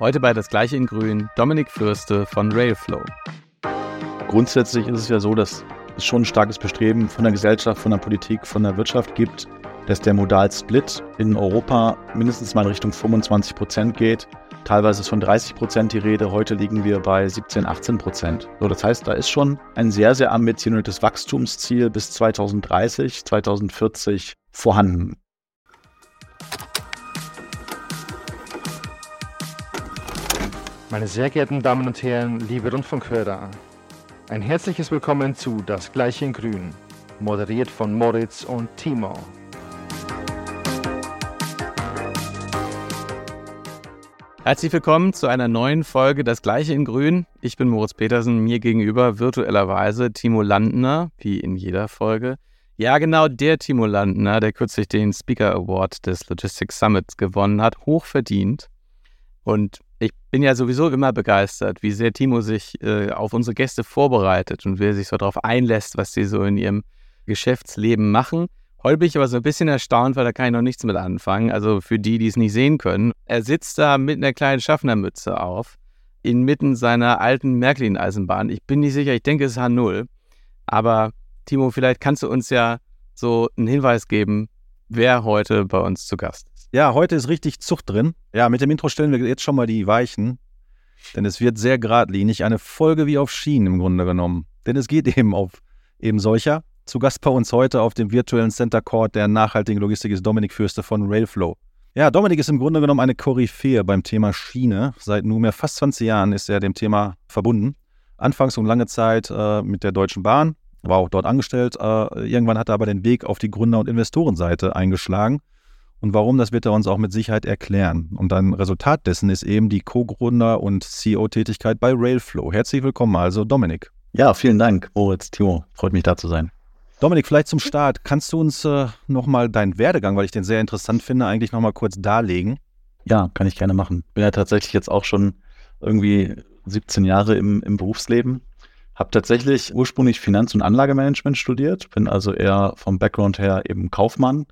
Heute bei Das Gleiche in Grün Dominik Fürste von Railflow. Grundsätzlich ist es ja so, dass es schon ein starkes Bestreben von der Gesellschaft, von der Politik, von der Wirtschaft gibt, dass der Modalsplit in Europa mindestens mal in Richtung 25 Prozent geht. Teilweise ist von 30 Prozent die Rede. Heute liegen wir bei 17, 18 Prozent. So, das heißt, da ist schon ein sehr, sehr ambitioniertes Wachstumsziel bis 2030, 2040 vorhanden. Meine sehr geehrten Damen und Herren, liebe Rundfunkhörer, ein herzliches Willkommen zu Das Gleiche in Grün, moderiert von Moritz und Timo. Herzlich willkommen zu einer neuen Folge Das Gleiche in Grün. Ich bin Moritz Petersen, mir gegenüber virtuellerweise Timo Landner, wie in jeder Folge. Ja, genau der Timo Landner, der kürzlich den Speaker Award des Logistics Summits gewonnen hat, hoch verdient. Und ich bin ja sowieso immer begeistert, wie sehr Timo sich äh, auf unsere Gäste vorbereitet und wie er sich so darauf einlässt, was sie so in ihrem Geschäftsleben machen. Heute bin ich aber so ein bisschen erstaunt, weil da kann ich noch nichts mit anfangen. Also für die, die es nicht sehen können. Er sitzt da mit einer kleinen Schaffnermütze auf, inmitten seiner alten Märklin-Eisenbahn. Ich bin nicht sicher, ich denke, es ist H0. Aber Timo, vielleicht kannst du uns ja so einen Hinweis geben, wer heute bei uns zu Gast ist. Ja, heute ist richtig Zucht drin. Ja, mit dem Intro stellen wir jetzt schon mal die Weichen. Denn es wird sehr geradlinig. Eine Folge wie auf Schienen im Grunde genommen. Denn es geht eben auf eben solcher. Zu Gast bei uns heute auf dem virtuellen Center Court der nachhaltigen Logistik ist Dominik Fürste von Railflow. Ja, Dominik ist im Grunde genommen eine Koryphäe beim Thema Schiene. Seit nunmehr fast 20 Jahren ist er dem Thema verbunden. Anfangs und lange Zeit äh, mit der Deutschen Bahn, war auch dort angestellt. Äh, irgendwann hat er aber den Weg auf die Gründer- und Investorenseite eingeschlagen und warum, das wird er uns auch mit Sicherheit erklären. Und ein Resultat dessen ist eben die Co-Gründer- und CEO-Tätigkeit bei Railflow. Herzlich willkommen also, Dominik. Ja, vielen Dank, Moritz, Timo. Freut mich, da zu sein. Dominik, vielleicht zum Start. Kannst du uns äh, nochmal deinen Werdegang, weil ich den sehr interessant finde, eigentlich nochmal kurz darlegen? Ja, kann ich gerne machen. Bin ja tatsächlich jetzt auch schon irgendwie 17 Jahre im, im Berufsleben. Habe tatsächlich ursprünglich Finanz- und Anlagemanagement studiert, bin also eher vom Background her eben Kaufmann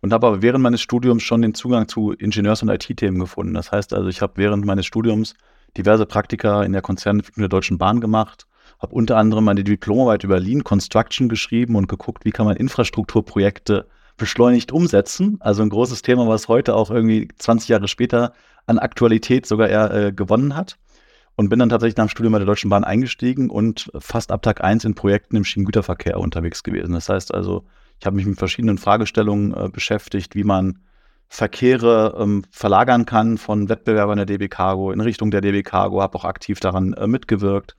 und habe aber während meines Studiums schon den Zugang zu Ingenieurs- und IT-Themen gefunden. Das heißt also, ich habe während meines Studiums diverse Praktika in der Konzernentwicklung der Deutschen Bahn gemacht, habe unter anderem meine Diplomarbeit über Lean Construction geschrieben und geguckt, wie kann man Infrastrukturprojekte beschleunigt umsetzen. Also ein großes Thema, was heute auch irgendwie 20 Jahre später an Aktualität sogar eher äh, gewonnen hat. Und bin dann tatsächlich nach dem Studium bei der Deutschen Bahn eingestiegen und fast ab Tag 1 in Projekten im Schienengüterverkehr unterwegs gewesen. Das heißt also, ich habe mich mit verschiedenen Fragestellungen äh, beschäftigt, wie man Verkehre ähm, verlagern kann von Wettbewerbern der DB Cargo in Richtung der DB Cargo, habe auch aktiv daran äh, mitgewirkt,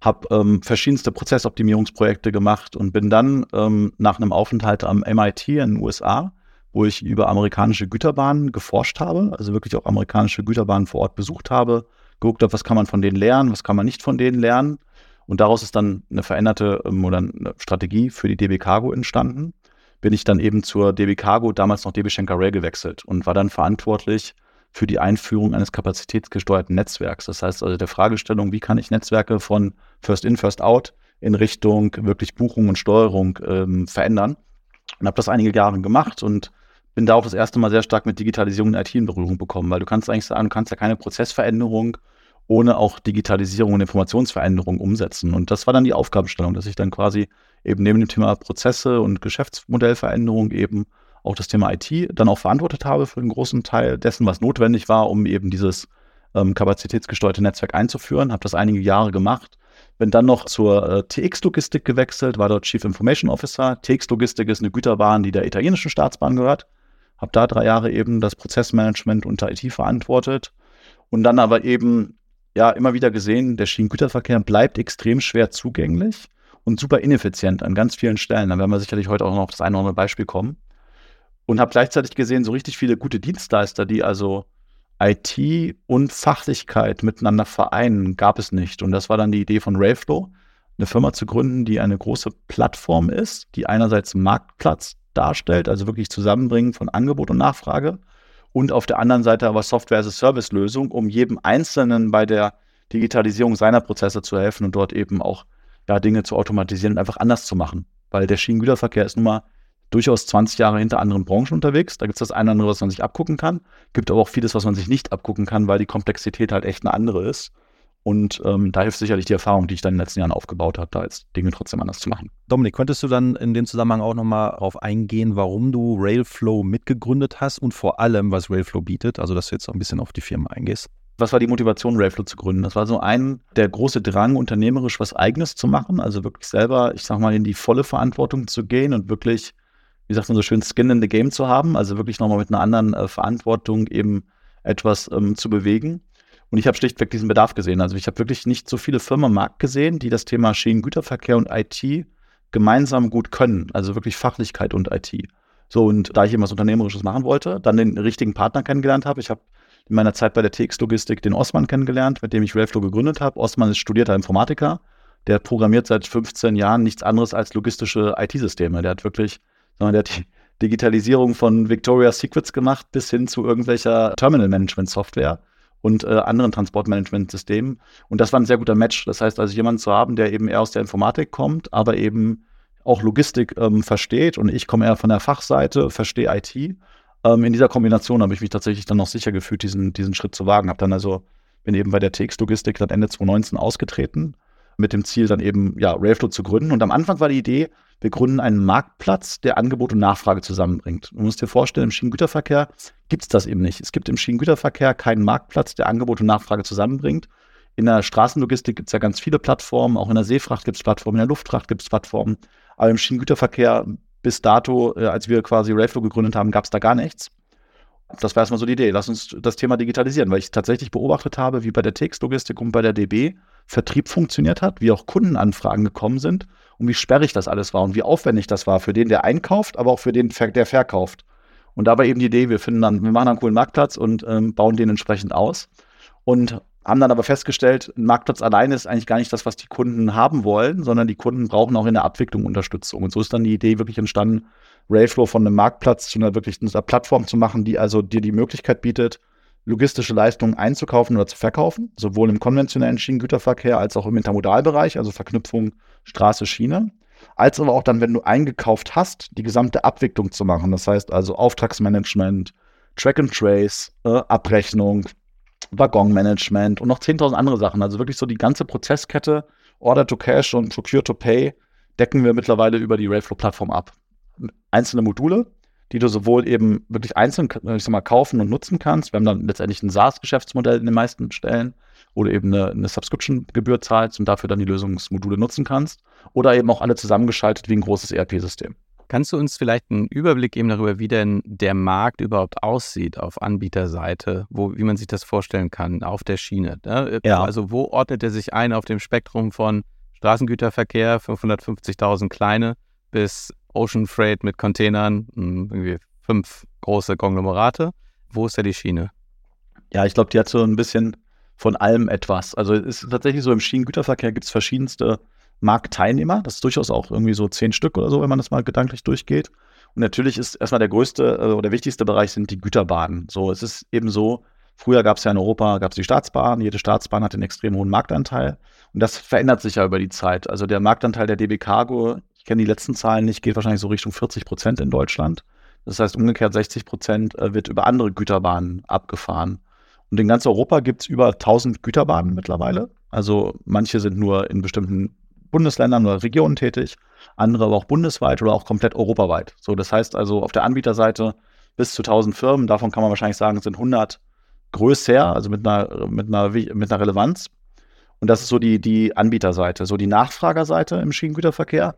habe ähm, verschiedenste Prozessoptimierungsprojekte gemacht und bin dann ähm, nach einem Aufenthalt am MIT in den USA, wo ich über amerikanische Güterbahnen geforscht habe, also wirklich auch amerikanische Güterbahnen vor Ort besucht habe, geguckt habe, was kann man von denen lernen, was kann man nicht von denen lernen. Und daraus ist dann eine veränderte ähm, oder eine Strategie für die DB Cargo entstanden bin ich dann eben zur DB Cargo, damals noch DB Schenker Rail gewechselt und war dann verantwortlich für die Einführung eines kapazitätsgesteuerten Netzwerks. Das heißt also der Fragestellung, wie kann ich Netzwerke von First In, First Out in Richtung wirklich Buchung und Steuerung ähm, verändern. Und habe das einige Jahre gemacht und bin da auch das erste Mal sehr stark mit Digitalisierung und IT in Berührung bekommen, weil du kannst eigentlich sagen, du kannst ja keine Prozessveränderung ohne auch Digitalisierung und Informationsveränderung umsetzen. Und das war dann die Aufgabenstellung, dass ich dann quasi eben neben dem Thema Prozesse und Geschäftsmodellveränderung eben auch das Thema IT dann auch verantwortet habe für einen großen Teil dessen, was notwendig war, um eben dieses ähm, kapazitätsgesteuerte Netzwerk einzuführen. Habe das einige Jahre gemacht. Bin dann noch zur äh, TX-Logistik gewechselt, war dort Chief Information Officer. TX-Logistik ist eine Güterbahn, die der italienischen Staatsbahn gehört. Habe da drei Jahre eben das Prozessmanagement unter IT verantwortet. Und dann aber eben ja immer wieder gesehen, der Schienengüterverkehr bleibt extrem schwer zugänglich und super ineffizient an ganz vielen Stellen. Da werden wir sicherlich heute auch noch auf das eine oder andere Beispiel kommen. Und habe gleichzeitig gesehen, so richtig viele gute Dienstleister, die also IT und Fachlichkeit miteinander vereinen, gab es nicht. Und das war dann die Idee von Railflow, eine Firma zu gründen, die eine große Plattform ist, die einerseits Marktplatz darstellt, also wirklich Zusammenbringen von Angebot und Nachfrage, und auf der anderen Seite aber Software-as-a-Service-Lösung, um jedem Einzelnen bei der Digitalisierung seiner Prozesse zu helfen und dort eben auch ja, Dinge zu automatisieren und einfach anders zu machen. Weil der Schienengüterverkehr ist nun mal durchaus 20 Jahre hinter anderen Branchen unterwegs. Da gibt es das eine oder andere, was man sich abgucken kann. Gibt aber auch vieles, was man sich nicht abgucken kann, weil die Komplexität halt echt eine andere ist. Und ähm, da hilft sicherlich die Erfahrung, die ich dann in den letzten Jahren aufgebaut habe, da jetzt Dinge trotzdem anders zu machen. Dominik, könntest du dann in dem Zusammenhang auch nochmal darauf eingehen, warum du Railflow mitgegründet hast und vor allem, was Railflow bietet? Also, dass du jetzt auch ein bisschen auf die Firma eingehst. Was war die Motivation, Railflow zu gründen? Das war so ein, der große Drang, unternehmerisch was Eigenes zu machen, also wirklich selber, ich sag mal, in die volle Verantwortung zu gehen und wirklich, wie sagt man so schön, Skin in the Game zu haben, also wirklich nochmal mit einer anderen äh, Verantwortung eben etwas ähm, zu bewegen. Und ich habe schlichtweg diesen Bedarf gesehen. Also ich habe wirklich nicht so viele Firmen am Markt gesehen, die das Thema Schienengüterverkehr und IT gemeinsam gut können. Also wirklich Fachlichkeit und IT. So, und da ich eben was Unternehmerisches machen wollte, dann den richtigen Partner kennengelernt habe. Ich habe in meiner Zeit bei der TX-Logistik den Osman kennengelernt, mit dem ich Railflow gegründet habe. Osman ist studierter Informatiker. Der programmiert seit 15 Jahren nichts anderes als logistische IT-Systeme. Der hat wirklich, sondern der hat die Digitalisierung von Victoria's Secrets gemacht bis hin zu irgendwelcher Terminal-Management-Software und äh, anderen Transportmanagementsystemen. Und das war ein sehr guter Match. Das heißt also, jemanden zu haben, der eben eher aus der Informatik kommt, aber eben auch Logistik ähm, versteht und ich komme eher von der Fachseite, verstehe IT. Ähm, in dieser Kombination habe ich mich tatsächlich dann noch sicher gefühlt, diesen, diesen Schritt zu wagen. Habe dann also, bin eben bei der TX-Logistik dann Ende 2019 ausgetreten mit dem Ziel, dann eben ja, Railflow zu gründen. Und am Anfang war die Idee, wir gründen einen Marktplatz, der Angebot und Nachfrage zusammenbringt. Du musst dir vorstellen, im Schienengüterverkehr gibt es das eben nicht. Es gibt im Schienengüterverkehr keinen Marktplatz, der Angebot und Nachfrage zusammenbringt. In der Straßenlogistik gibt es ja ganz viele Plattformen, auch in der Seefracht gibt es Plattformen, in der Luftfracht gibt es Plattformen. Aber im Schienengüterverkehr bis dato, äh, als wir quasi Railflow gegründet haben, gab es da gar nichts. Das war erstmal so die Idee. Lass uns das Thema digitalisieren, weil ich tatsächlich beobachtet habe, wie bei der TX-Logistik und bei der DB Vertrieb funktioniert hat, wie auch Kundenanfragen gekommen sind und wie sperrig das alles war und wie aufwendig das war für den, der einkauft, aber auch für den, der verkauft. Und dabei eben die Idee, wir finden dann, wir machen einen coolen Marktplatz und ähm, bauen den entsprechend aus. Und haben dann aber festgestellt, ein Marktplatz alleine ist eigentlich gar nicht das, was die Kunden haben wollen, sondern die Kunden brauchen auch in der Abwicklung Unterstützung. Und so ist dann die Idee wirklich entstanden, Railflow von einem Marktplatz zu einer wirklich einer Plattform zu machen, die also dir die Möglichkeit bietet, logistische Leistungen einzukaufen oder zu verkaufen, sowohl im konventionellen Schienengüterverkehr als auch im Intermodalbereich, also Verknüpfung Straße, Schiene, als aber auch dann, wenn du eingekauft hast, die gesamte Abwicklung zu machen. Das heißt also Auftragsmanagement, Track and Trace, äh, Abrechnung, Waggonmanagement und noch 10.000 andere Sachen. Also wirklich so die ganze Prozesskette, Order to Cash und Procure to Pay, decken wir mittlerweile über die Railflow-Plattform ab. Einzelne Module, die du sowohl eben wirklich einzeln ich sag mal, kaufen und nutzen kannst. Wir haben dann letztendlich ein SaaS-Geschäftsmodell in den meisten Stellen, wo du eben eine, eine Subscription-Gebühr zahlst und dafür dann die Lösungsmodule nutzen kannst. Oder eben auch alle zusammengeschaltet wie ein großes ERP-System. Kannst du uns vielleicht einen Überblick geben darüber, wie denn der Markt überhaupt aussieht auf Anbieterseite, wo, wie man sich das vorstellen kann, auf der Schiene? Ne? Ja. Also wo ordnet er sich ein auf dem Spektrum von Straßengüterverkehr, 550.000 kleine, bis Ocean Freight mit Containern, hm, irgendwie fünf große Konglomerate. Wo ist da die Schiene? Ja, ich glaube, die hat so ein bisschen von allem etwas. Also es ist tatsächlich so, im Schienengüterverkehr gibt es verschiedenste Marktteilnehmer. Das ist durchaus auch irgendwie so zehn Stück oder so, wenn man das mal gedanklich durchgeht. Und natürlich ist erstmal der größte oder wichtigste Bereich sind die Güterbahnen. So, es ist eben so, früher gab es ja in Europa, gab es die Staatsbahn, jede Staatsbahn hat einen extrem hohen Marktanteil. Und das verändert sich ja über die Zeit. Also der Marktanteil der DB Cargo ich kenne die letzten Zahlen nicht, geht wahrscheinlich so Richtung 40 Prozent in Deutschland. Das heißt, umgekehrt 60 Prozent äh, wird über andere Güterbahnen abgefahren. Und in ganz Europa gibt es über 1000 Güterbahnen mittlerweile. Also manche sind nur in bestimmten Bundesländern oder Regionen tätig, andere aber auch bundesweit oder auch komplett europaweit. So, das heißt also auf der Anbieterseite bis zu 1000 Firmen, davon kann man wahrscheinlich sagen, sind 100 größer, also mit einer, mit einer, mit einer Relevanz. Und das ist so die, die Anbieterseite. So die Nachfragerseite im Schienengüterverkehr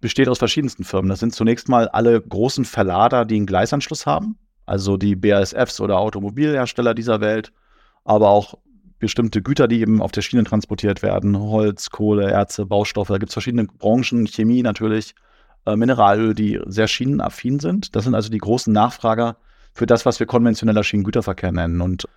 besteht aus verschiedensten Firmen. Das sind zunächst mal alle großen Verlader, die einen Gleisanschluss haben, also die BASFs oder Automobilhersteller dieser Welt, aber auch bestimmte Güter, die eben auf der Schiene transportiert werden, Holz, Kohle, Erze, Baustoffe. Da gibt es verschiedene Branchen, Chemie natürlich, äh, Mineralöl, die sehr schienenaffin sind. Das sind also die großen Nachfrager für das, was wir konventioneller Schienengüterverkehr nennen. Und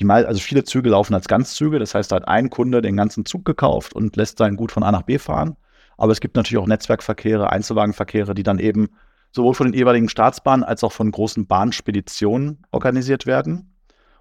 die also viele Züge laufen als Ganzzüge, das heißt, da hat ein Kunde den ganzen Zug gekauft und lässt sein Gut von A nach B fahren. Aber es gibt natürlich auch Netzwerkverkehre, Einzelwagenverkehre, die dann eben sowohl von den jeweiligen Staatsbahnen als auch von großen Bahnspeditionen organisiert werden.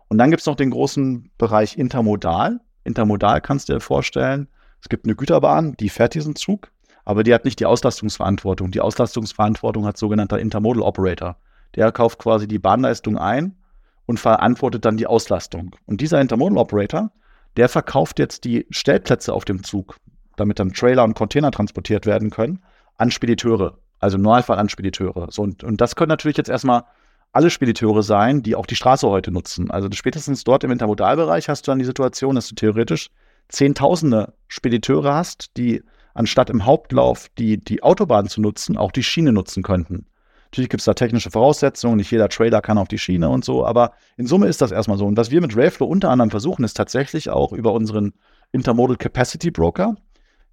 Und dann gibt es noch den großen Bereich Intermodal. Intermodal kannst du dir vorstellen, es gibt eine Güterbahn, die fährt diesen Zug, aber die hat nicht die Auslastungsverantwortung. Die Auslastungsverantwortung hat sogenannter Intermodal Operator. Der kauft quasi die Bahnleistung ein und verantwortet dann die Auslastung. Und dieser Intermodal Operator, der verkauft jetzt die Stellplätze auf dem Zug, damit dann Trailer und Container transportiert werden können, an Spediteure. Also im Normalfall an Spediteure. So, und, und das können natürlich jetzt erstmal alle Spediteure sein, die auch die Straße heute nutzen. Also spätestens dort im Intermodalbereich hast du dann die Situation, dass du theoretisch Zehntausende Spediteure hast, die anstatt im Hauptlauf die, die Autobahn zu nutzen, auch die Schiene nutzen könnten. Natürlich gibt es da technische Voraussetzungen, nicht jeder Trailer kann auf die Schiene und so, aber in Summe ist das erstmal so. Und was wir mit Railflow unter anderem versuchen, ist tatsächlich auch über unseren Intermodal Capacity Broker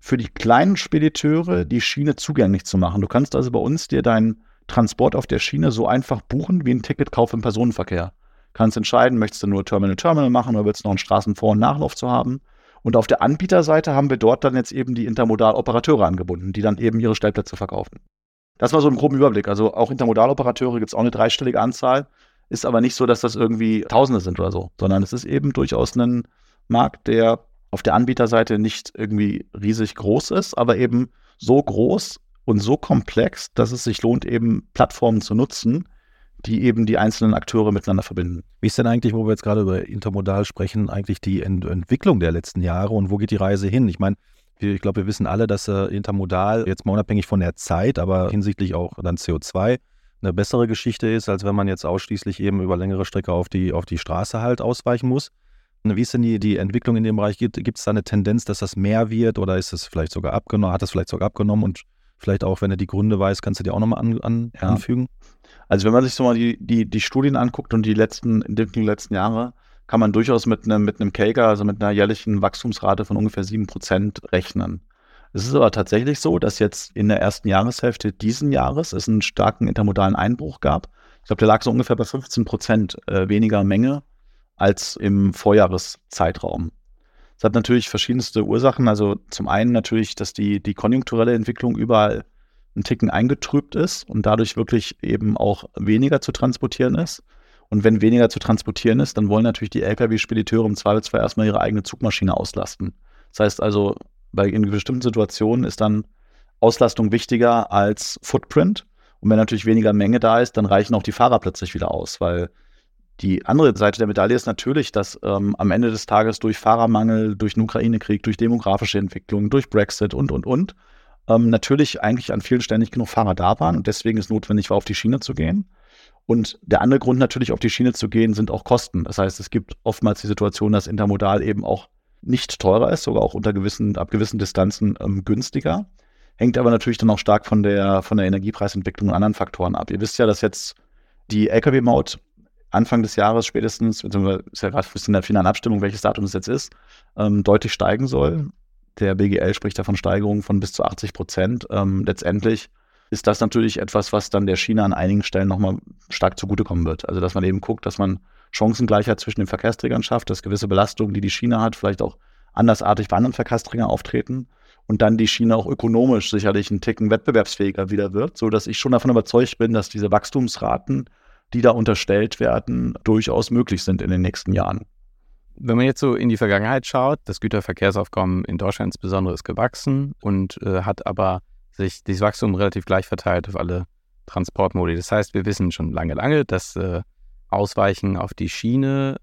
für die kleinen Spediteure die Schiene zugänglich zu machen. Du kannst also bei uns dir deinen Transport auf der Schiene so einfach buchen wie ein Ticketkauf im Personenverkehr. Kannst entscheiden, möchtest du nur Terminal-Terminal machen oder willst du noch einen Straßenvor- und Nachlauf zu haben? Und auf der Anbieterseite haben wir dort dann jetzt eben die Intermodal-Operateure angebunden, die dann eben ihre Stellplätze verkaufen. Das war so ein groben Überblick. Also auch Intermodal-Operateure gibt es auch eine dreistellige Anzahl. Ist aber nicht so, dass das irgendwie Tausende sind oder so, sondern es ist eben durchaus ein Markt, der auf der Anbieterseite nicht irgendwie riesig groß ist, aber eben so groß und so komplex, dass es sich lohnt, eben Plattformen zu nutzen, die eben die einzelnen Akteure miteinander verbinden. Wie ist denn eigentlich, wo wir jetzt gerade über Intermodal sprechen, eigentlich die Ent Entwicklung der letzten Jahre und wo geht die Reise hin? Ich meine, ich glaube, wir wissen alle, dass äh, Intermodal jetzt mal unabhängig von der Zeit, aber hinsichtlich auch dann CO2 eine bessere Geschichte ist, als wenn man jetzt ausschließlich eben über längere Strecke auf die, auf die Straße halt ausweichen muss. Wie ist denn die, die Entwicklung in dem Bereich? Gibt es da eine Tendenz, dass das mehr wird oder ist es vielleicht sogar abgenommen, hat es vielleicht sogar abgenommen und vielleicht auch, wenn du die Gründe weißt, kannst du dir auch nochmal an, an, ja. anfügen? Also wenn man sich so mal die, die, die Studien anguckt und die letzten der letzten Jahre, kann man durchaus mit einem, mit einem CAGR, also mit einer jährlichen Wachstumsrate von ungefähr 7% rechnen. Es ist aber tatsächlich so, dass jetzt in der ersten Jahreshälfte diesen Jahres es einen starken intermodalen Einbruch gab. Ich glaube, der lag so ungefähr bei 15 Prozent äh, weniger Menge als im Vorjahreszeitraum. Das hat natürlich verschiedenste Ursachen. Also zum einen natürlich, dass die, die konjunkturelle Entwicklung überall ein Ticken eingetrübt ist und dadurch wirklich eben auch weniger zu transportieren ist. Und wenn weniger zu transportieren ist, dann wollen natürlich die Lkw-Spediteure im Zweifelsfall erstmal ihre eigene Zugmaschine auslasten. Das heißt also, bei in bestimmten Situationen ist dann Auslastung wichtiger als Footprint. Und wenn natürlich weniger Menge da ist, dann reichen auch die Fahrer plötzlich wieder aus, weil die andere Seite der Medaille ist natürlich, dass ähm, am Ende des Tages durch Fahrermangel, durch den Ukraine-Krieg, durch demografische Entwicklung, durch Brexit und, und, und, ähm, natürlich eigentlich an vielen Stellen nicht genug Fahrer da waren und deswegen ist notwendig war, auf die Schiene zu gehen. Und der andere Grund natürlich, auf die Schiene zu gehen, sind auch Kosten. Das heißt, es gibt oftmals die Situation, dass Intermodal eben auch nicht teurer ist, sogar auch unter gewissen, ab gewissen Distanzen ähm, günstiger. Hängt aber natürlich dann auch stark von der, von der Energiepreisentwicklung und anderen Faktoren ab. Ihr wisst ja, dass jetzt die Lkw-Maut Anfang des Jahres spätestens, beziehungsweise ist ja gerade in der finalen Abstimmung, welches Datum es jetzt ist, ähm, deutlich steigen soll. Der BGL spricht da von Steigerungen von bis zu 80 Prozent. Ähm, letztendlich ist das natürlich etwas, was dann der Schiene an einigen Stellen nochmal stark zugutekommen wird. Also, dass man eben guckt, dass man Chancengleichheit zwischen den Verkehrsträgern schafft, dass gewisse Belastungen, die die Schiene hat, vielleicht auch andersartig bei anderen Verkehrsträgern auftreten und dann die Schiene auch ökonomisch sicherlich einen Ticken wettbewerbsfähiger wieder wird, sodass ich schon davon überzeugt bin, dass diese Wachstumsraten, die da unterstellt werden, durchaus möglich sind in den nächsten Jahren. Wenn man jetzt so in die Vergangenheit schaut, das Güterverkehrsaufkommen in Deutschland insbesondere ist gewachsen und äh, hat aber sich dieses Wachstum relativ gleich verteilt auf alle Transportmodi. Das heißt, wir wissen schon lange, lange, dass äh, Ausweichen auf die Schiene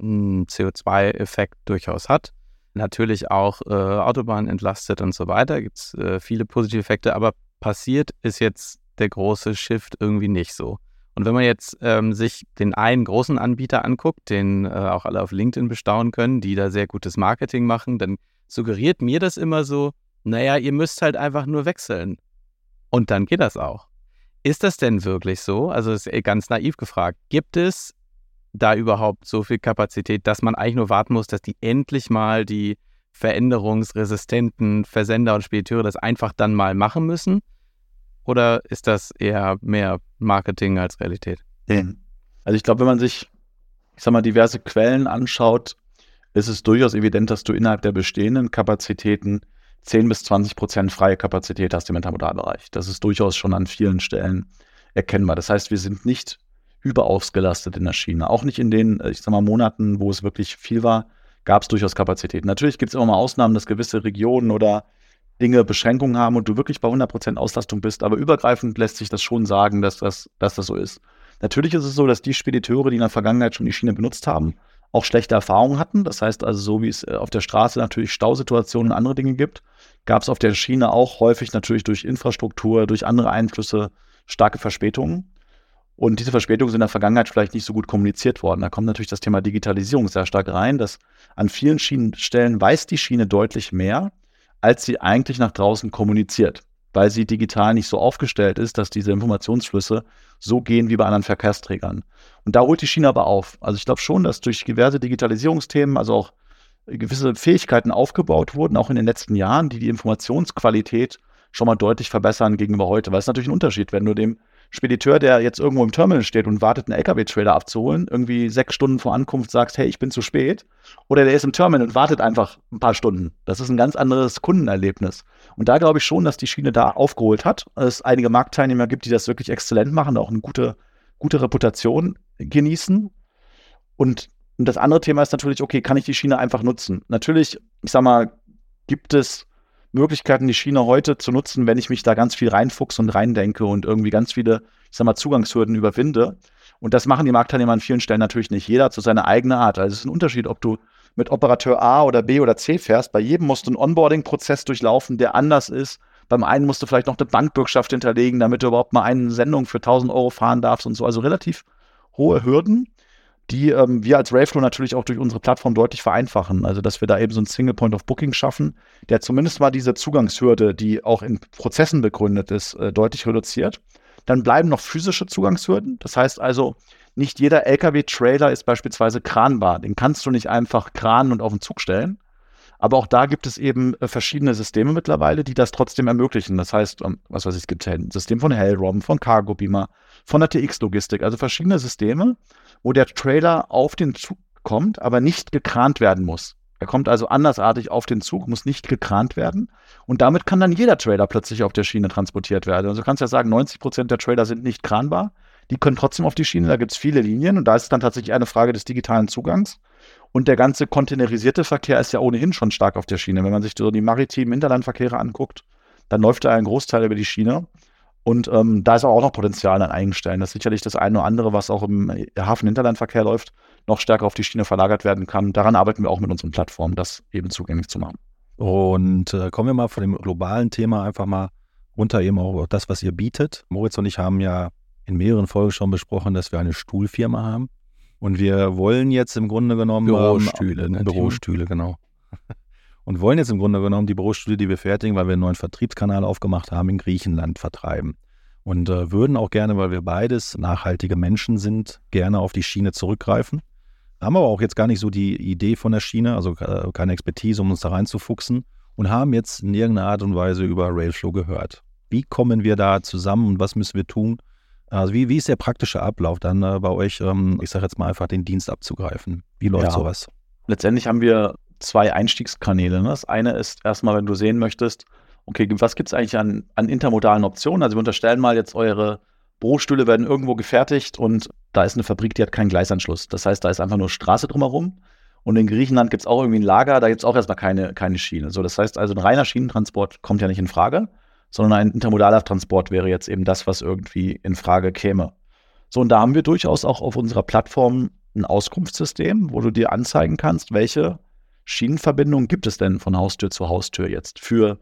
einen CO2-Effekt durchaus hat. Natürlich auch äh, Autobahn entlastet und so weiter. Gibt es äh, viele positive Effekte, aber passiert ist jetzt der große Shift irgendwie nicht so. Und wenn man jetzt ähm, sich den einen großen Anbieter anguckt, den äh, auch alle auf LinkedIn bestaunen können, die da sehr gutes Marketing machen, dann suggeriert mir das immer so, naja, ihr müsst halt einfach nur wechseln. Und dann geht das auch. Ist das denn wirklich so? Also ist ganz naiv gefragt. Gibt es da überhaupt so viel Kapazität, dass man eigentlich nur warten muss, dass die endlich mal die veränderungsresistenten Versender und Spediteure das einfach dann mal machen müssen? Oder ist das eher mehr Marketing als Realität? Also ich glaube, wenn man sich, ich sag mal, diverse Quellen anschaut, ist es durchaus evident, dass du innerhalb der bestehenden Kapazitäten 10 bis 20 Prozent freie Kapazität hast im Intermodalbereich. Das ist durchaus schon an vielen Stellen erkennbar. Das heißt, wir sind nicht überausgelastet in der Schiene. Auch nicht in den, ich sag mal, Monaten, wo es wirklich viel war, gab es durchaus Kapazitäten. Natürlich gibt es immer mal Ausnahmen, dass gewisse Regionen oder Dinge Beschränkungen haben und du wirklich bei 100% Auslastung bist. Aber übergreifend lässt sich das schon sagen, dass das, dass das so ist. Natürlich ist es so, dass die Spediteure, die in der Vergangenheit schon die Schiene benutzt haben, auch schlechte Erfahrungen hatten. Das heißt also, so wie es äh, auf der Straße natürlich Stausituationen und andere Dinge gibt, gab es auf der Schiene auch häufig natürlich durch Infrastruktur, durch andere Einflüsse starke Verspätungen. Und diese Verspätungen sind in der Vergangenheit vielleicht nicht so gut kommuniziert worden. Da kommt natürlich das Thema Digitalisierung sehr stark rein, dass an vielen Schienenstellen weiß die Schiene deutlich mehr, als sie eigentlich nach draußen kommuniziert, weil sie digital nicht so aufgestellt ist, dass diese Informationsflüsse so gehen wie bei anderen Verkehrsträgern. Und da holt die Schiene aber auf. Also ich glaube schon, dass durch diverse Digitalisierungsthemen, also auch gewisse Fähigkeiten aufgebaut wurden, auch in den letzten Jahren, die die Informationsqualität schon mal deutlich verbessern gegenüber heute. Weil es natürlich ein Unterschied, wenn du dem Spediteur, der jetzt irgendwo im Terminal steht und wartet, einen LKW-Trailer abzuholen, irgendwie sechs Stunden vor Ankunft sagst, hey, ich bin zu spät. Oder der ist im Terminal und wartet einfach ein paar Stunden. Das ist ein ganz anderes Kundenerlebnis. Und da glaube ich schon, dass die Schiene da aufgeholt hat. Es einige Marktteilnehmer gibt, die das wirklich exzellent machen, auch eine gute, gute Reputation genießen. Und das andere Thema ist natürlich, okay, kann ich die Schiene einfach nutzen? Natürlich, ich sag mal, gibt es Möglichkeiten, die Schiene heute zu nutzen, wenn ich mich da ganz viel reinfuchse und reindenke und irgendwie ganz viele, ich sag mal, Zugangshürden überwinde. Und das machen die Marktteilnehmer an vielen Stellen natürlich nicht. Jeder zu seiner eigenen Art. Also es ist ein Unterschied, ob du mit Operateur A oder B oder C fährst. Bei jedem musst du einen Onboarding-Prozess durchlaufen, der anders ist. Beim einen musst du vielleicht noch eine Bankbürgschaft hinterlegen, damit du überhaupt mal eine Sendung für 1000 Euro fahren darfst und so. Also relativ hohe Hürden die ähm, wir als Raveflow natürlich auch durch unsere Plattform deutlich vereinfachen. Also, dass wir da eben so einen Single Point of Booking schaffen, der zumindest mal diese Zugangshürde, die auch in Prozessen begründet ist, äh, deutlich reduziert. Dann bleiben noch physische Zugangshürden. Das heißt also, nicht jeder LKW-Trailer ist beispielsweise kranbar. Den kannst du nicht einfach kranen und auf den Zug stellen. Aber auch da gibt es eben äh, verschiedene Systeme mittlerweile, die das trotzdem ermöglichen. Das heißt, ähm, was weiß ich, es gibt ein System von Hellrom, von Cargo Beamer, von der TX-Logistik, also verschiedene Systeme, wo der Trailer auf den Zug kommt, aber nicht gekrant werden muss. Er kommt also andersartig auf den Zug, muss nicht gekrant werden. Und damit kann dann jeder Trailer plötzlich auf der Schiene transportiert werden. Also du kannst ja sagen, 90 Prozent der Trailer sind nicht kranbar. Die können trotzdem auf die Schiene. Da gibt es viele Linien. Und da ist es dann tatsächlich eine Frage des digitalen Zugangs. Und der ganze containerisierte Verkehr ist ja ohnehin schon stark auf der Schiene. Wenn man sich so die maritimen Hinterlandverkehre anguckt, dann läuft da ein Großteil über die Schiene. Und ähm, da ist auch noch Potenzial an einigen Stellen. Das ist sicherlich das eine oder andere, was auch im Hafen-Hinterlandverkehr läuft, noch stärker auf die Schiene verlagert werden kann. Daran arbeiten wir auch mit unseren Plattformen, das eben zugänglich zu machen. Und äh, kommen wir mal von dem globalen Thema einfach mal runter eben auch das, was ihr bietet. Moritz und ich haben ja in mehreren Folgen schon besprochen, dass wir eine Stuhlfirma haben. Und wir wollen jetzt im Grunde genommen Bürostühle, ähm, ne, Bürostühle, genau und wollen jetzt im Grunde genommen die Bürostudie, die wir fertigen, weil wir einen neuen Vertriebskanal aufgemacht haben, in Griechenland vertreiben. Und äh, würden auch gerne, weil wir beides nachhaltige Menschen sind, gerne auf die Schiene zurückgreifen. Haben aber auch jetzt gar nicht so die Idee von der Schiene, also äh, keine Expertise, um uns da reinzufuchsen und haben jetzt in irgendeiner Art und Weise über Railflow gehört. Wie kommen wir da zusammen und was müssen wir tun? Also wie, wie ist der praktische Ablauf dann äh, bei euch, ähm, ich sage jetzt mal einfach, den Dienst abzugreifen? Wie läuft ja. sowas? Letztendlich haben wir zwei Einstiegskanäle. Ne? Das eine ist erstmal, wenn du sehen möchtest, okay, was gibt es eigentlich an, an intermodalen Optionen? Also wir unterstellen mal jetzt eure Bürostühle werden irgendwo gefertigt und da ist eine Fabrik, die hat keinen Gleisanschluss. Das heißt, da ist einfach nur Straße drumherum. Und in Griechenland gibt es auch irgendwie ein Lager, da gibt es auch erstmal keine, keine Schiene. So, das heißt also, ein reiner Schienentransport kommt ja nicht in Frage, sondern ein intermodaler Transport wäre jetzt eben das, was irgendwie in Frage käme. So, und da haben wir durchaus auch auf unserer Plattform ein Auskunftssystem, wo du dir anzeigen kannst, welche Schienenverbindungen gibt es denn von Haustür zu Haustür jetzt für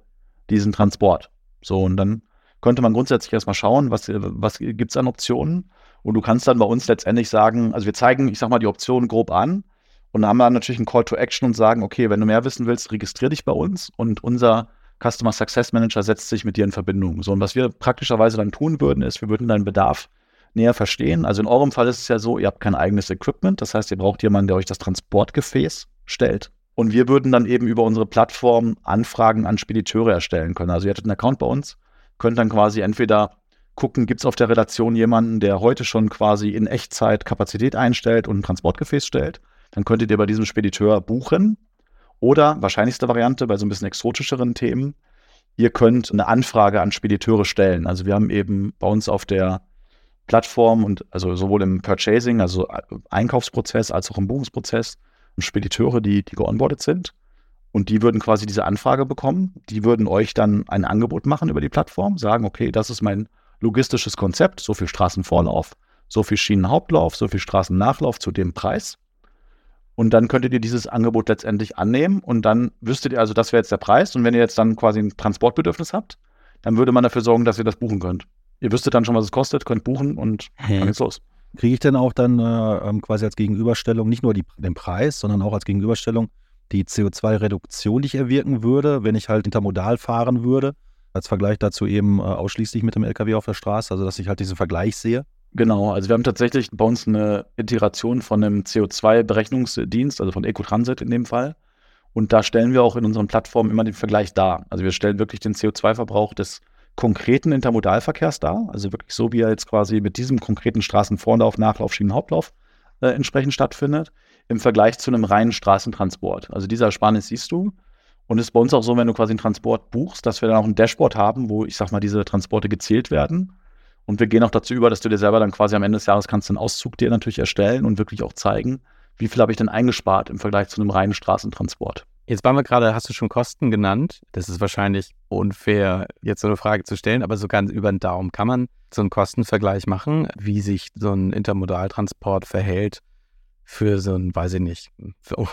diesen Transport? So, und dann könnte man grundsätzlich erstmal schauen, was, was gibt es an Optionen. Und du kannst dann bei uns letztendlich sagen, also wir zeigen, ich sag mal, die Optionen grob an und haben dann natürlich einen Call to Action und sagen, okay, wenn du mehr wissen willst, registrier dich bei uns und unser Customer Success Manager setzt sich mit dir in Verbindung. So, und was wir praktischerweise dann tun würden, ist, wir würden deinen Bedarf näher verstehen. Also in eurem Fall ist es ja so, ihr habt kein eigenes Equipment, das heißt, ihr braucht jemanden, der euch das Transportgefäß stellt. Und wir würden dann eben über unsere Plattform Anfragen an Spediteure erstellen können. Also ihr hättet einen Account bei uns, könnt dann quasi entweder gucken, gibt es auf der Relation jemanden, der heute schon quasi in Echtzeit Kapazität einstellt und ein Transportgefäß stellt. Dann könntet ihr bei diesem Spediteur buchen. Oder, wahrscheinlichste Variante, bei so ein bisschen exotischeren Themen, ihr könnt eine Anfrage an Spediteure stellen. Also wir haben eben bei uns auf der Plattform und also sowohl im Purchasing, also Einkaufsprozess, als auch im Buchungsprozess Spediteure, die, die geonboardet sind. Und die würden quasi diese Anfrage bekommen. Die würden euch dann ein Angebot machen über die Plattform, sagen, okay, das ist mein logistisches Konzept, so viel Straßenvorlauf, so viel Schienenhauptlauf, so viel Straßennachlauf zu dem Preis. Und dann könntet ihr dieses Angebot letztendlich annehmen und dann wüsstet ihr also, das wäre jetzt der Preis. Und wenn ihr jetzt dann quasi ein Transportbedürfnis habt, dann würde man dafür sorgen, dass ihr das buchen könnt. Ihr wüsstet dann schon, was es kostet, könnt buchen und dann geht's los. Kriege ich denn auch dann äh, ähm, quasi als Gegenüberstellung nicht nur die, den Preis, sondern auch als Gegenüberstellung die CO2-Reduktion, die ich erwirken würde, wenn ich halt intermodal fahren würde? Als Vergleich dazu eben äh, ausschließlich mit dem LKW auf der Straße, also dass ich halt diesen Vergleich sehe. Genau, also wir haben tatsächlich bei uns eine Integration von einem CO2-Berechnungsdienst, also von Ecotransit in dem Fall. Und da stellen wir auch in unseren Plattformen immer den Vergleich dar. Also wir stellen wirklich den CO2-Verbrauch des konkreten Intermodalverkehrs dar, also wirklich so, wie er jetzt quasi mit diesem konkreten Straßenvorlauf, Nachlauf, Schienenhauptlauf äh, entsprechend stattfindet, im Vergleich zu einem reinen Straßentransport. Also diese Ersparnis siehst du. Und es ist bei uns auch so, wenn du quasi einen Transport buchst, dass wir dann auch ein Dashboard haben, wo ich sag mal, diese Transporte gezählt werden und wir gehen auch dazu über, dass du dir selber dann quasi am Ende des Jahres kannst einen Auszug dir natürlich erstellen und wirklich auch zeigen, wie viel habe ich denn eingespart im Vergleich zu einem reinen Straßentransport. Jetzt waren wir gerade, hast du schon Kosten genannt. Das ist wahrscheinlich unfair, jetzt so eine Frage zu stellen, aber so ganz über den Daumen kann man so einen Kostenvergleich machen, wie sich so ein Intermodaltransport verhält für so ein, weiß ich nicht,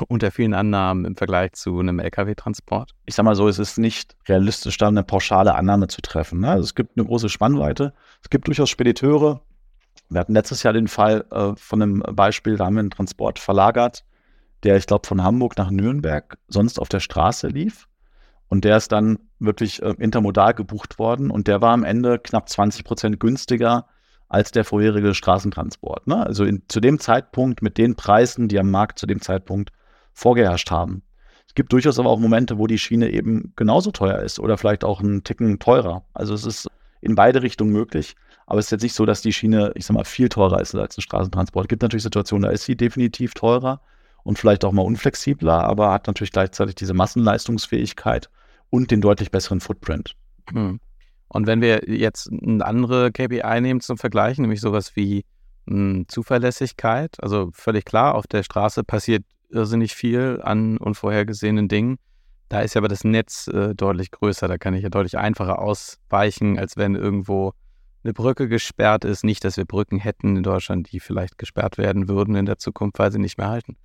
unter vielen Annahmen im Vergleich zu einem Lkw-Transport? Ich sag mal so, es ist nicht realistisch, da eine pauschale Annahme zu treffen. Ne? Also es gibt eine große Spannweite. Es gibt durchaus Spediteure. Wir hatten letztes Jahr den Fall äh, von einem Beispiel, da haben wir einen Transport verlagert, der, ich glaube, von Hamburg nach Nürnberg sonst auf der Straße lief. Und der ist dann wirklich äh, intermodal gebucht worden und der war am Ende knapp 20 Prozent günstiger als der vorherige Straßentransport. Ne? Also in, zu dem Zeitpunkt mit den Preisen, die am Markt zu dem Zeitpunkt vorgeherrscht haben. Es gibt durchaus aber auch Momente, wo die Schiene eben genauso teuer ist oder vielleicht auch einen Ticken teurer. Also es ist in beide Richtungen möglich. Aber es ist jetzt nicht so, dass die Schiene, ich sag mal, viel teurer ist als ein Straßentransport. Es gibt natürlich Situationen, da ist sie definitiv teurer und vielleicht auch mal unflexibler, aber hat natürlich gleichzeitig diese Massenleistungsfähigkeit und den deutlich besseren Footprint. Hm. Und wenn wir jetzt eine andere KPI nehmen zum Vergleichen, nämlich sowas wie mh, hm, Zuverlässigkeit, also völlig klar, auf der Straße passiert irrsinnig viel an unvorhergesehenen Dingen. Da ist ja aber das Netz äh, deutlich größer, da kann ich ja deutlich einfacher ausweichen, als wenn irgendwo eine Brücke gesperrt ist. Nicht, dass wir Brücken hätten in Deutschland, die vielleicht gesperrt werden würden in der Zukunft, weil sie nicht mehr halten.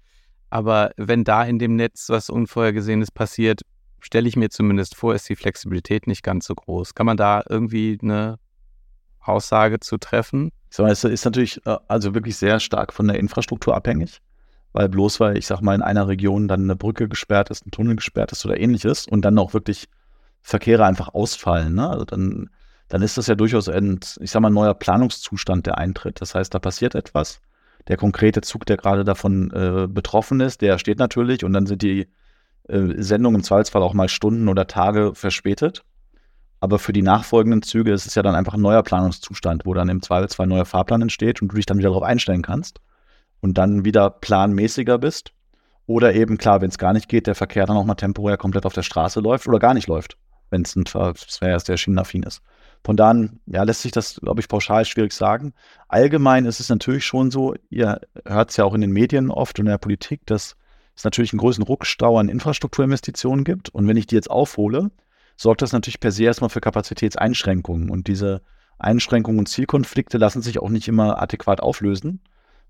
Aber wenn da in dem Netz was Unvorhergesehenes passiert, stelle ich mir zumindest vor, ist die Flexibilität nicht ganz so groß. Kann man da irgendwie eine Aussage zu treffen? So, es ist natürlich äh, also wirklich sehr stark von der Infrastruktur abhängig, weil bloß weil ich sag mal in einer Region dann eine Brücke gesperrt ist, ein Tunnel gesperrt ist oder ähnliches und dann auch wirklich Verkehre einfach ausfallen, ne? Also dann, dann ist das ja durchaus ein, ich sag mal, neuer Planungszustand, der eintritt. Das heißt, da passiert etwas. Der konkrete Zug, der gerade davon äh, betroffen ist, der steht natürlich und dann sind die äh, Sendung im Zweifelsfall auch mal Stunden oder Tage verspätet. Aber für die nachfolgenden Züge ist es ja dann einfach ein neuer Planungszustand, wo dann im Zweifelsfall ein neuer Fahrplan entsteht und du dich dann wieder darauf einstellen kannst und dann wieder planmäßiger bist. Oder eben, klar, wenn es gar nicht geht, der Verkehr dann auch mal temporär komplett auf der Straße läuft oder gar nicht läuft, wenn es ein Verkehr ist, der schienenaffin ist. Von da an, ja, lässt sich das, glaube ich, pauschal schwierig sagen. Allgemein ist es natürlich schon so, ihr hört es ja auch in den Medien oft und in der Politik, dass es natürlich einen großen Ruckstau an Infrastrukturinvestitionen gibt. Und wenn ich die jetzt aufhole, sorgt das natürlich per se erstmal für Kapazitätseinschränkungen. Und diese Einschränkungen und Zielkonflikte lassen sich auch nicht immer adäquat auflösen.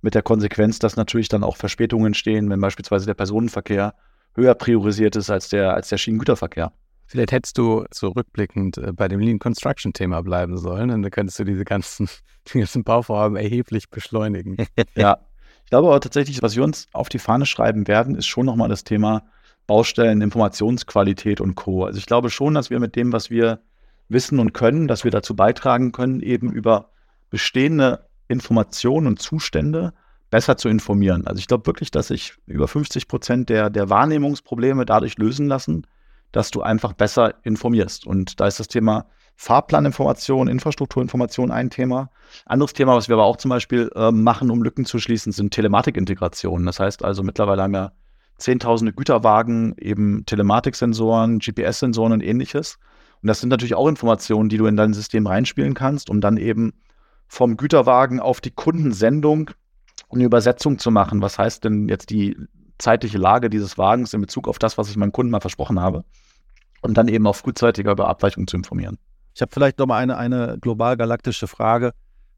Mit der Konsequenz, dass natürlich dann auch Verspätungen entstehen, wenn beispielsweise der Personenverkehr höher priorisiert ist als der, als der Schienengüterverkehr. Vielleicht hättest du so rückblickend äh, bei dem Lean Construction Thema bleiben sollen, und dann könntest du diese ganzen, die ganzen Bauvorhaben erheblich beschleunigen. ja, ich glaube aber tatsächlich, was wir uns auf die Fahne schreiben werden, ist schon nochmal das Thema Baustellen, Informationsqualität und Co. Also ich glaube schon, dass wir mit dem, was wir wissen und können, dass wir dazu beitragen können, eben über bestehende Informationen und Zustände besser zu informieren. Also ich glaube wirklich, dass sich über 50 Prozent der, der Wahrnehmungsprobleme dadurch lösen lassen, dass du einfach besser informierst. Und da ist das Thema Fahrplaninformation, Infrastrukturinformation ein Thema. Anderes Thema, was wir aber auch zum Beispiel äh, machen, um Lücken zu schließen, sind Telematikintegrationen. Das heißt also, mittlerweile haben wir zehntausende Güterwagen, eben Telematiksensoren, GPS-Sensoren und ähnliches. Und das sind natürlich auch Informationen, die du in dein System reinspielen kannst, um dann eben vom Güterwagen auf die Kundensendung eine Übersetzung zu machen. Was heißt denn jetzt die zeitliche Lage dieses Wagens in Bezug auf das, was ich meinem Kunden mal versprochen habe. Und dann eben auch frühzeitiger über Abweichungen zu informieren. Ich habe vielleicht noch mal eine, eine global galaktische Frage,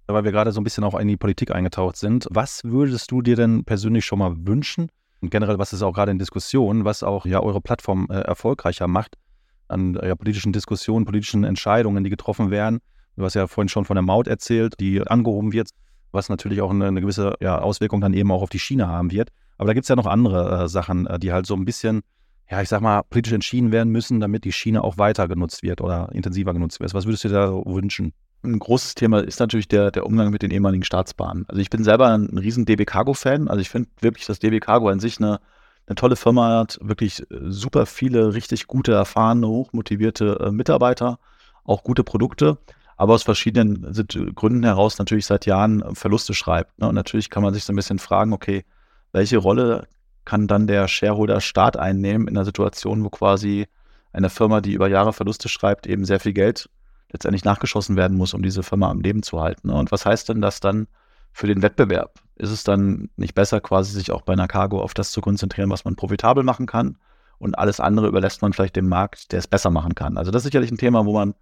weil wir gerade so ein bisschen auch in die Politik eingetaucht sind. Was würdest du dir denn persönlich schon mal wünschen? Und generell, was ist auch gerade in Diskussionen, was auch ja eure Plattform äh, erfolgreicher macht an ja, politischen Diskussionen, politischen Entscheidungen, die getroffen werden. Du hast ja vorhin schon von der Maut erzählt, die angehoben wird, was natürlich auch eine, eine gewisse ja, Auswirkung dann eben auch auf die Schiene haben wird. Aber da gibt es ja noch andere äh, Sachen, äh, die halt so ein bisschen, ja, ich sag mal, politisch entschieden werden müssen, damit die Schiene auch weiter genutzt wird oder intensiver genutzt wird. Was würdest du dir da wünschen? Ein großes Thema ist natürlich der, der Umgang mit den ehemaligen Staatsbahnen. Also ich bin selber ein riesen DB Cargo-Fan. Also ich finde wirklich, dass DB Cargo an sich eine, eine tolle Firma hat, wirklich äh, super viele richtig gute, erfahrene, hochmotivierte äh, Mitarbeiter, auch gute Produkte aber aus verschiedenen Gründen heraus natürlich seit Jahren Verluste schreibt. Ne? Und natürlich kann man sich so ein bisschen fragen, okay, welche Rolle kann dann der Shareholder Staat einnehmen in einer Situation, wo quasi eine Firma, die über Jahre Verluste schreibt, eben sehr viel Geld letztendlich nachgeschossen werden muss, um diese Firma am Leben zu halten. Ne? Und was heißt denn das dann für den Wettbewerb? Ist es dann nicht besser, quasi sich auch bei einer Cargo auf das zu konzentrieren, was man profitabel machen kann? Und alles andere überlässt man vielleicht dem Markt, der es besser machen kann. Also das ist sicherlich ein Thema, wo man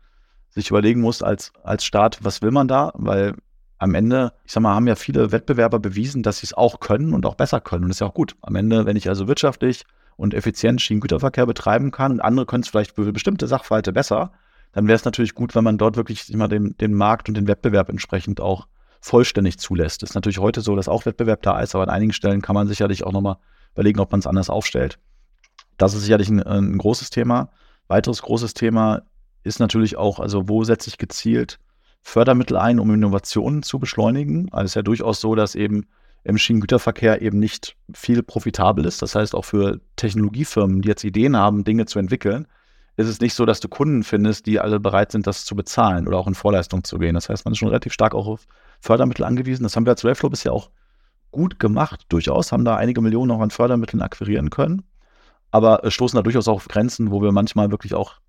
sich überlegen muss als, als Staat, was will man da? Weil am Ende, ich sag mal, haben ja viele Wettbewerber bewiesen, dass sie es auch können und auch besser können. Und das ist ja auch gut. Am Ende, wenn ich also wirtschaftlich und effizient Schienengüterverkehr betreiben kann und andere können es vielleicht für bestimmte Sachverhalte besser, dann wäre es natürlich gut, wenn man dort wirklich immer den, den Markt und den Wettbewerb entsprechend auch vollständig zulässt. Ist natürlich heute so, dass auch Wettbewerb da ist, aber an einigen Stellen kann man sicherlich auch nochmal überlegen, ob man es anders aufstellt. Das ist sicherlich ein, ein großes Thema. Weiteres großes Thema ist natürlich auch, also wo setze ich gezielt Fördermittel ein, um Innovationen zu beschleunigen. Also es ist ja durchaus so, dass eben im Schienengüterverkehr eben nicht viel profitabel ist. Das heißt, auch für Technologiefirmen, die jetzt Ideen haben, Dinge zu entwickeln, ist es nicht so, dass du Kunden findest, die alle bereit sind, das zu bezahlen oder auch in Vorleistung zu gehen. Das heißt, man ist schon relativ stark auch auf Fördermittel angewiesen. Das haben wir als Railflow bisher auch gut gemacht, durchaus, haben da einige Millionen auch an Fördermitteln akquirieren können, aber stoßen da durchaus auch auf Grenzen, wo wir manchmal wirklich auch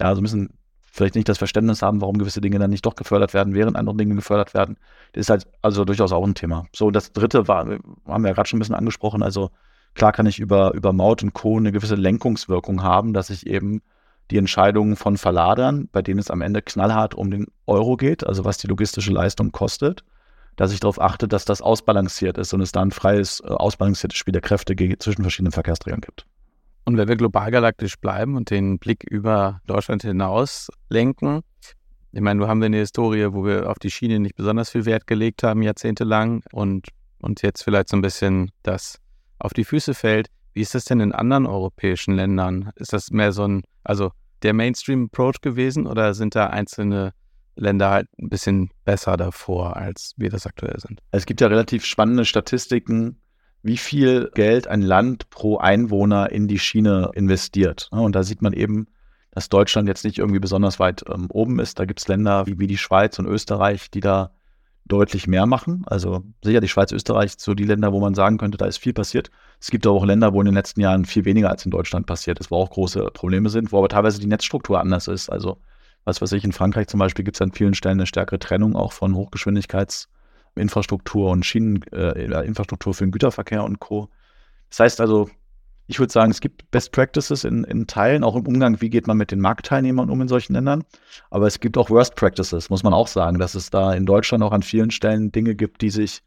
ja, so ein bisschen vielleicht nicht das Verständnis haben, warum gewisse Dinge dann nicht doch gefördert werden, während andere Dinge gefördert werden. Das ist halt also durchaus auch ein Thema. So, das dritte war, haben wir ja gerade schon ein bisschen angesprochen, also klar kann ich über, über Maut und Co. eine gewisse Lenkungswirkung haben, dass ich eben die Entscheidungen von Verladern, bei denen es am Ende knallhart um den Euro geht, also was die logistische Leistung kostet, dass ich darauf achte, dass das ausbalanciert ist und es da ein freies, äh, ausbalanciertes Spiel der Kräfte zwischen verschiedenen Verkehrsträgern gibt. Und wenn wir global galaktisch bleiben und den Blick über Deutschland hinaus lenken, ich meine, du haben wir eine Historie, wo wir auf die Schiene nicht besonders viel Wert gelegt haben, jahrzehntelang, und, und jetzt vielleicht so ein bisschen das auf die Füße fällt. Wie ist das denn in anderen europäischen Ländern? Ist das mehr so ein, also der Mainstream-Approach gewesen oder sind da einzelne Länder halt ein bisschen besser davor, als wir das aktuell sind? Es gibt ja relativ spannende Statistiken, wie viel Geld ein Land pro Einwohner in die Schiene investiert. Und da sieht man eben, dass Deutschland jetzt nicht irgendwie besonders weit ähm, oben ist. Da gibt es Länder wie, wie die Schweiz und Österreich, die da deutlich mehr machen. Also sicher die Schweiz, Österreich, so die Länder, wo man sagen könnte, da ist viel passiert. Es gibt aber auch Länder, wo in den letzten Jahren viel weniger als in Deutschland passiert ist, wo auch große Probleme sind, wo aber teilweise die Netzstruktur anders ist. Also was weiß ich, in Frankreich zum Beispiel gibt es an vielen Stellen eine stärkere Trennung auch von Hochgeschwindigkeits- Infrastruktur und Schieneninfrastruktur äh, für den Güterverkehr und Co. Das heißt also, ich würde sagen, es gibt Best Practices in, in Teilen, auch im Umgang, wie geht man mit den Marktteilnehmern um in solchen Ländern. Aber es gibt auch Worst Practices, muss man auch sagen, dass es da in Deutschland auch an vielen Stellen Dinge gibt, die sich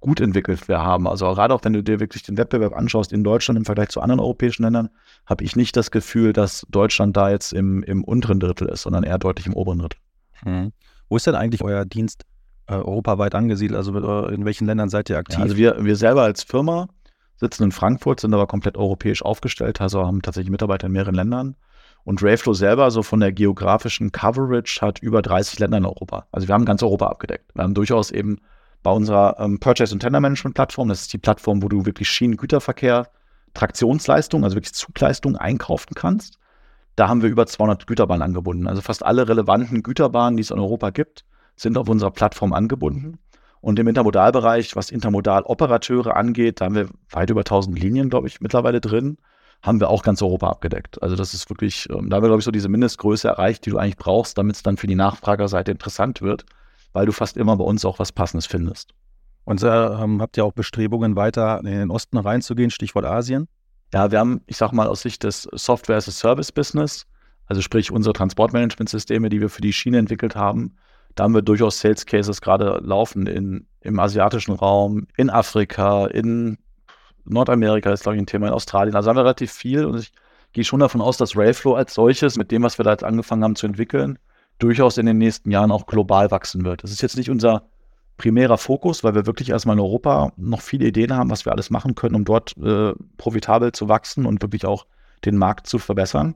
gut entwickelt haben. Also gerade auch wenn du dir wirklich den Wettbewerb anschaust in Deutschland im Vergleich zu anderen europäischen Ländern, habe ich nicht das Gefühl, dass Deutschland da jetzt im, im unteren Drittel ist, sondern eher deutlich im oberen Drittel. Mhm. Wo ist denn eigentlich euer Dienst äh, europaweit angesiedelt? Also äh, in welchen Ländern seid ihr aktiv? Ja, also wir, wir selber als Firma sitzen in Frankfurt, sind aber komplett europäisch aufgestellt, also haben tatsächlich Mitarbeiter in mehreren Ländern. Und Rayflow selber, so von der geografischen Coverage, hat über 30 Länder in Europa. Also wir haben ganz Europa abgedeckt. Wir haben durchaus eben bei unserer ähm, Purchase und Tender Management Plattform, das ist die Plattform, wo du wirklich Schienengüterverkehr, Traktionsleistung, also wirklich Zugleistung einkaufen kannst. Da haben wir über 200 Güterbahnen angebunden. Also fast alle relevanten Güterbahnen, die es in Europa gibt, sind auf unserer Plattform angebunden. Und im Intermodalbereich, was Intermodaloperateure angeht, da haben wir weit über 1000 Linien, glaube ich, mittlerweile drin, haben wir auch ganz Europa abgedeckt. Also das ist wirklich, ähm, da haben wir, glaube ich, so diese Mindestgröße erreicht, die du eigentlich brauchst, damit es dann für die Nachfragerseite interessant wird, weil du fast immer bei uns auch was Passendes findest. Und äh, habt ihr auch Bestrebungen, weiter in den Osten reinzugehen, Stichwort Asien? Ja, wir haben, ich sag mal, aus Sicht des Software as a Service Business, also sprich unsere Transportmanagementsysteme, die wir für die Schiene entwickelt haben, da haben wir durchaus Sales Cases gerade laufen in, im asiatischen Raum, in Afrika, in Nordamerika ist, glaube ich, ein Thema, in Australien. Also haben wir relativ viel und ich gehe schon davon aus, dass Railflow als solches, mit dem, was wir da jetzt angefangen haben zu entwickeln, durchaus in den nächsten Jahren auch global wachsen wird. Das ist jetzt nicht unser primärer Fokus, weil wir wirklich erstmal in Europa noch viele Ideen haben, was wir alles machen können, um dort äh, profitabel zu wachsen und wirklich auch den Markt zu verbessern.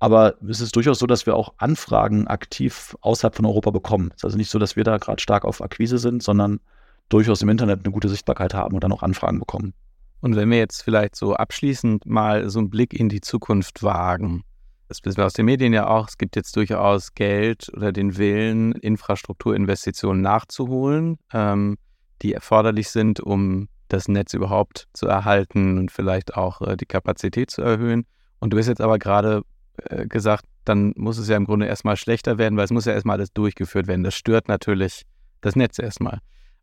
Aber es ist durchaus so, dass wir auch Anfragen aktiv außerhalb von Europa bekommen. Es ist also nicht so, dass wir da gerade stark auf Akquise sind, sondern durchaus im Internet eine gute Sichtbarkeit haben und dann auch Anfragen bekommen. Und wenn wir jetzt vielleicht so abschließend mal so einen Blick in die Zukunft wagen, das wissen wir aus den Medien ja auch, es gibt jetzt durchaus Geld oder den Willen, Infrastrukturinvestitionen nachzuholen, ähm, die erforderlich sind, um das Netz überhaupt zu erhalten und vielleicht auch äh, die Kapazität zu erhöhen. Und du hast jetzt aber gerade äh, gesagt, dann muss es ja im Grunde erstmal schlechter werden, weil es muss ja erstmal alles durchgeführt werden. Das stört natürlich das Netz erstmal.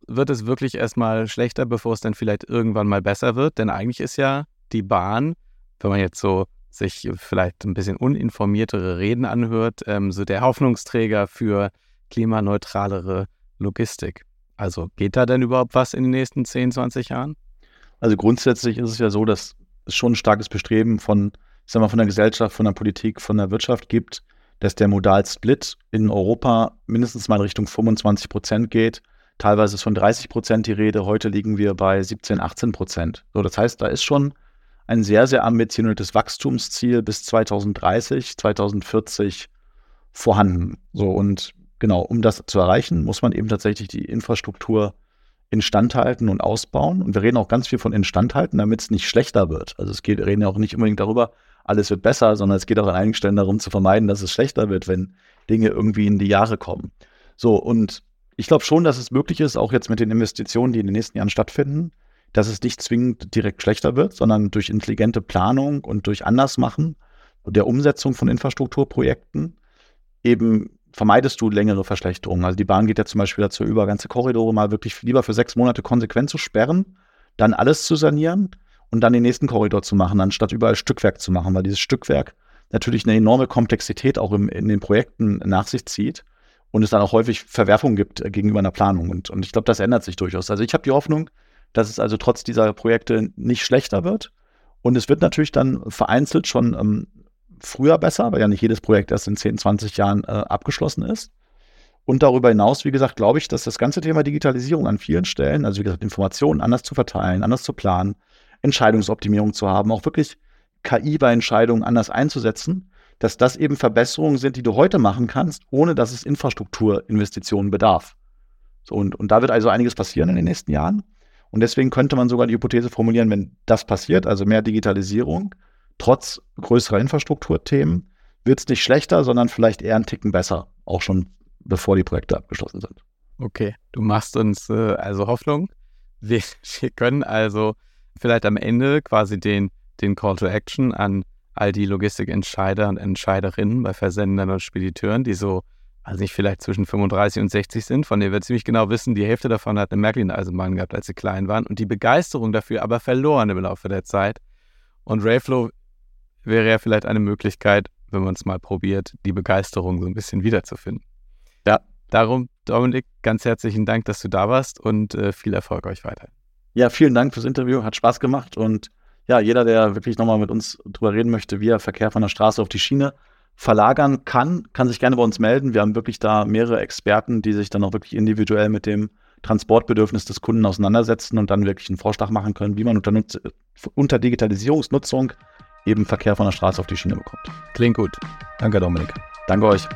Wird es wirklich erstmal schlechter, bevor es dann vielleicht irgendwann mal besser wird? Denn eigentlich ist ja die Bahn, wenn man jetzt so sich vielleicht ein bisschen uninformiertere Reden anhört, ähm, so der Hoffnungsträger für klimaneutralere Logistik. Also geht da denn überhaupt was in den nächsten 10, 20 Jahren? Also grundsätzlich ist es ja so, dass es schon ein starkes Bestreben von, sag mal, von der Gesellschaft, von der Politik, von der Wirtschaft gibt, dass der Modal-Split in Europa mindestens mal in Richtung 25 Prozent geht. Teilweise ist von 30 Prozent die Rede. Heute liegen wir bei 17, 18 Prozent. So, das heißt, da ist schon ein sehr, sehr ambitioniertes Wachstumsziel bis 2030, 2040 vorhanden. So und genau, um das zu erreichen, muss man eben tatsächlich die Infrastruktur instandhalten und ausbauen. Und wir reden auch ganz viel von instandhalten, damit es nicht schlechter wird. Also es geht, reden ja auch nicht unbedingt darüber, alles wird besser, sondern es geht auch an einigen Stellen darum zu vermeiden, dass es schlechter wird, wenn Dinge irgendwie in die Jahre kommen. So, und ich glaube schon, dass es möglich ist, auch jetzt mit den Investitionen, die in den nächsten Jahren stattfinden, dass es nicht zwingend direkt schlechter wird, sondern durch intelligente Planung und durch Andersmachen der Umsetzung von Infrastrukturprojekten eben vermeidest du längere Verschlechterungen. Also die Bahn geht ja zum Beispiel dazu über, ganze Korridore mal wirklich lieber für sechs Monate konsequent zu sperren, dann alles zu sanieren und dann den nächsten Korridor zu machen, anstatt überall Stückwerk zu machen, weil dieses Stückwerk natürlich eine enorme Komplexität auch im, in den Projekten nach sich zieht und es dann auch häufig Verwerfungen gibt gegenüber einer Planung. Und, und ich glaube, das ändert sich durchaus. Also ich habe die Hoffnung, dass es also trotz dieser Projekte nicht schlechter wird. Und es wird natürlich dann vereinzelt schon ähm, früher besser, weil ja nicht jedes Projekt erst in 10, 20 Jahren äh, abgeschlossen ist. Und darüber hinaus, wie gesagt, glaube ich, dass das ganze Thema Digitalisierung an vielen Stellen, also wie gesagt, Informationen anders zu verteilen, anders zu planen, Entscheidungsoptimierung zu haben, auch wirklich KI bei Entscheidungen anders einzusetzen, dass das eben Verbesserungen sind, die du heute machen kannst, ohne dass es Infrastrukturinvestitionen bedarf. So, und, und da wird also einiges passieren in den nächsten Jahren. Und deswegen könnte man sogar die Hypothese formulieren, wenn das passiert, also mehr Digitalisierung, trotz größerer Infrastrukturthemen, wird es nicht schlechter, sondern vielleicht eher einen Ticken besser, auch schon bevor die Projekte abgeschlossen sind. Okay, du machst uns äh, also Hoffnung. Wir, wir, können also vielleicht am Ende quasi den, den Call to Action an all die Logistikentscheider und Entscheiderinnen bei Versendern und Spediteuren, die so also nicht vielleicht zwischen 35 und 60 sind, von denen wir ziemlich genau wissen, die Hälfte davon hat eine Märklin-Eisenbahn gehabt, als sie klein waren und die Begeisterung dafür aber verloren im Laufe der Zeit. Und Rayflow wäre ja vielleicht eine Möglichkeit, wenn man es mal probiert, die Begeisterung so ein bisschen wiederzufinden. Ja, darum, Dominik, ganz herzlichen Dank, dass du da warst und äh, viel Erfolg euch weiter. Ja, vielen Dank fürs Interview, hat Spaß gemacht und ja, jeder, der wirklich nochmal mit uns drüber reden möchte, wie er Verkehr von der Straße auf die Schiene verlagern kann, kann sich gerne bei uns melden. Wir haben wirklich da mehrere Experten, die sich dann auch wirklich individuell mit dem Transportbedürfnis des Kunden auseinandersetzen und dann wirklich einen Vorschlag machen können, wie man unter, unter Digitalisierungsnutzung eben Verkehr von der Straße auf die Schiene bekommt. Klingt gut. Danke, Dominik. Danke euch.